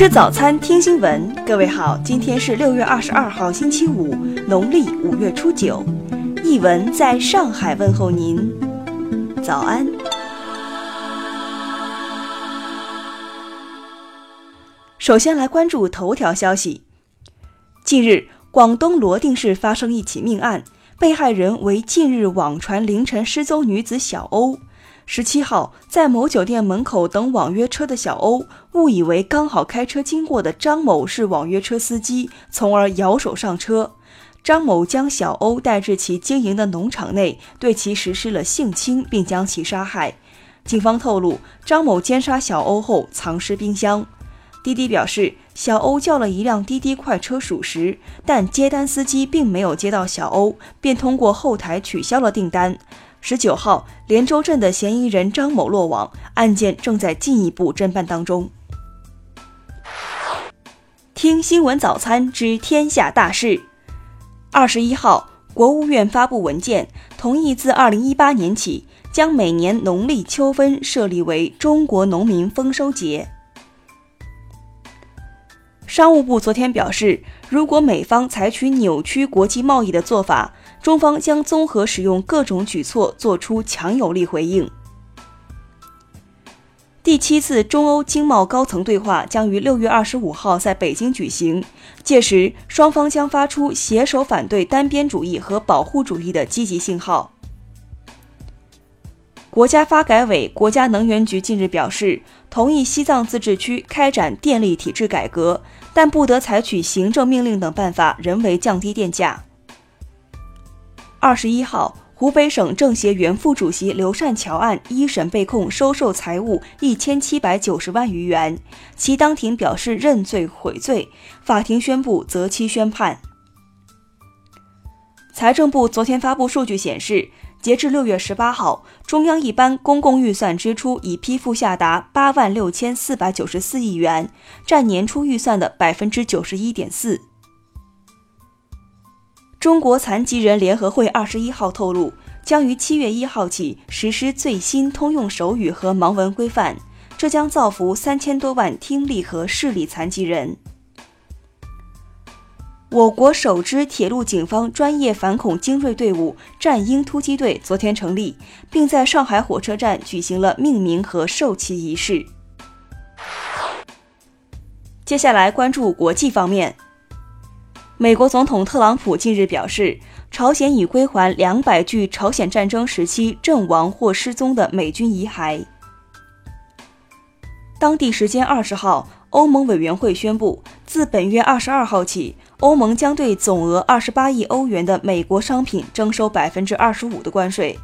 吃早餐，听新闻。各位好，今天是六月二十二号，星期五，农历五月初九。译文在上海问候您，早安。首先来关注头条消息。近日，广东罗定市发生一起命案，被害人为近日网传凌晨失踪女子小欧。十七号，在某酒店门口等网约车的小欧，误以为刚好开车经过的张某是网约车司机，从而摇手上车。张某将小欧带至其经营的农场内，对其实施了性侵，并将其杀害。警方透露，张某奸杀小欧后藏尸冰箱。滴滴表示，小欧叫了一辆滴滴快车属实，但接单司机并没有接到小欧，便通过后台取消了订单。十九号，连州镇的嫌疑人张某落网，案件正在进一步侦办当中。听新闻早餐知天下大事。二十一号，国务院发布文件，同意自二零一八年起，将每年农历秋分设立为中国农民丰收节。商务部昨天表示，如果美方采取扭曲国际贸易的做法，中方将综合使用各种举措，做出强有力回应。第七次中欧经贸高层对话将于六月二十五号在北京举行，届时双方将发出携手反对单边主义和保护主义的积极信号。国家发改委、国家能源局近日表示，同意西藏自治区开展电力体制改革，但不得采取行政命令等办法人为降低电价。二十一号，湖北省政协原副主席刘善桥案一审被控收受财物一千七百九十万余元，其当庭表示认罪悔罪，法庭宣布择期宣判。财政部昨天发布数据显示。截至六月十八号，中央一般公共预算支出已批复下达八万六千四百九十四亿元，占年初预算的百分之九十一点四。中国残疾人联合会二十一号透露，将于七月一号起实施最新通用手语和盲文规范，这将造福三千多万听力和视力残疾人。我国首支铁路警方专业反恐精锐队伍“战鹰突击队”昨天成立，并在上海火车站举行了命名和授旗仪式。接下来关注国际方面，美国总统特朗普近日表示，朝鲜已归还两百具朝鲜战争时期阵亡或失踪的美军遗骸。当地时间二十号，欧盟委员会宣布，自本月二十二号起。欧盟将对总额二十八亿欧元的美国商品征收百分之二十五的关税。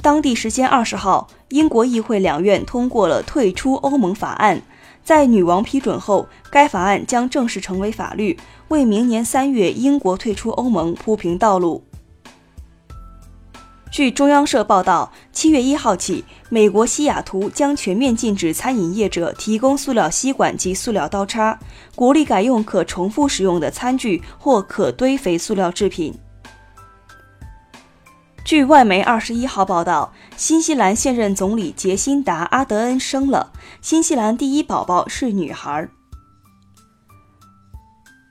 当地时间二十号，英国议会两院通过了退出欧盟法案，在女王批准后，该法案将正式成为法律，为明年三月英国退出欧盟铺平道路。据中央社报道，七月一号起，美国西雅图将全面禁止餐饮业者提供塑料吸管及塑料刀叉，鼓励改用可重复使用的餐具或可堆肥塑料制品。据外媒二十一号报道，新西兰现任总理杰辛达·阿德恩生了新西兰第一宝宝，是女孩。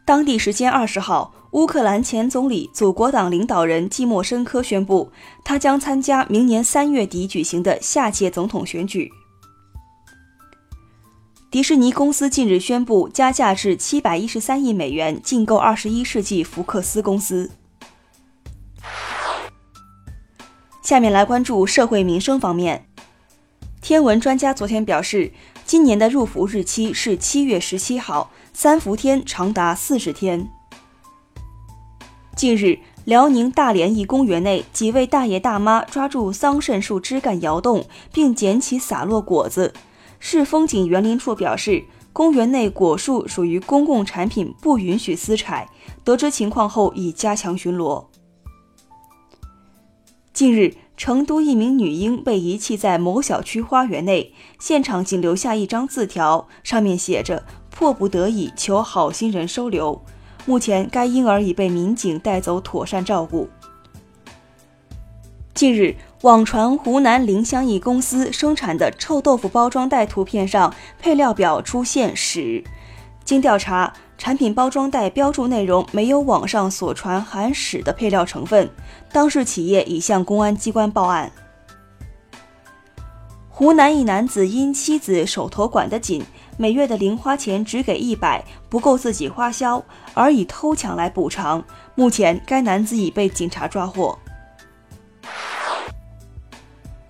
当地时间二十号。乌克兰前总理、祖国党领导人季莫申科宣布，他将参加明年三月底举行的下届总统选举。迪士尼公司近日宣布加价至七百一十三亿美元竞购二十一世纪福克斯公司。下面来关注社会民生方面。天文专家昨天表示，今年的入伏日期是七月十七号，三伏天长达四十天。近日，辽宁大连一公园内，几位大爷大妈抓住桑葚树枝干摇动，并捡起洒落果子。市风景园林处表示，公园内果树属于公共产品，不允许私采。得知情况后，已加强巡逻。近日，成都一名女婴被遗弃在某小区花园内，现场仅留下一张字条，上面写着：“迫不得已，求好心人收留。”目前，该婴儿已被民警带走，妥善照顾。近日，网传湖南林香义公司生产的臭豆腐包装袋图片上配料表出现屎。经调查，产品包装袋标注内容没有网上所传含屎的配料成分。当事企业已向公安机关报案。湖南一男子因妻子手头管得紧，每月的零花钱只给一百，不够自己花销，而以偷抢来补偿。目前，该男子已被警察抓获。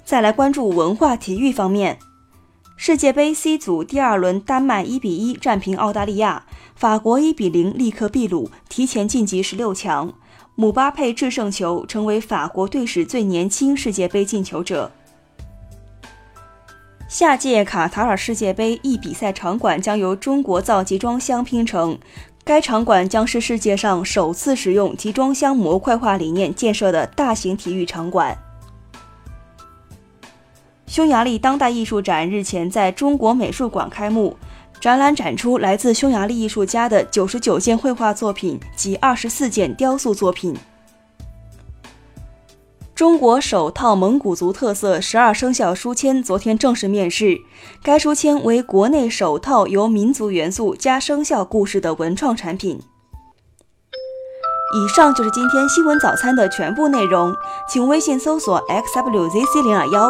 再来关注文化体育方面，世界杯 C 组第二轮，丹麦一比一战平澳大利亚，法国一比零力克秘鲁，提前晋级十六强。姆巴佩制胜球，成为法国队史最年轻世界杯进球者。下届卡塔尔世界杯一比赛场馆将由中国造集装箱拼成，该场馆将是世界上首次使用集装箱模块化理念建设的大型体育场馆。匈牙利当代艺术展日前在中国美术馆开幕，展览展出来自匈牙利艺术家的九十九件绘画作品及二十四件雕塑作品。中国首套蒙古族特色十二生肖书签昨天正式面世，该书签为国内首套由民族元素加生肖故事的文创产品。以上就是今天新闻早餐的全部内容，请微信搜索 xwzc 零二幺，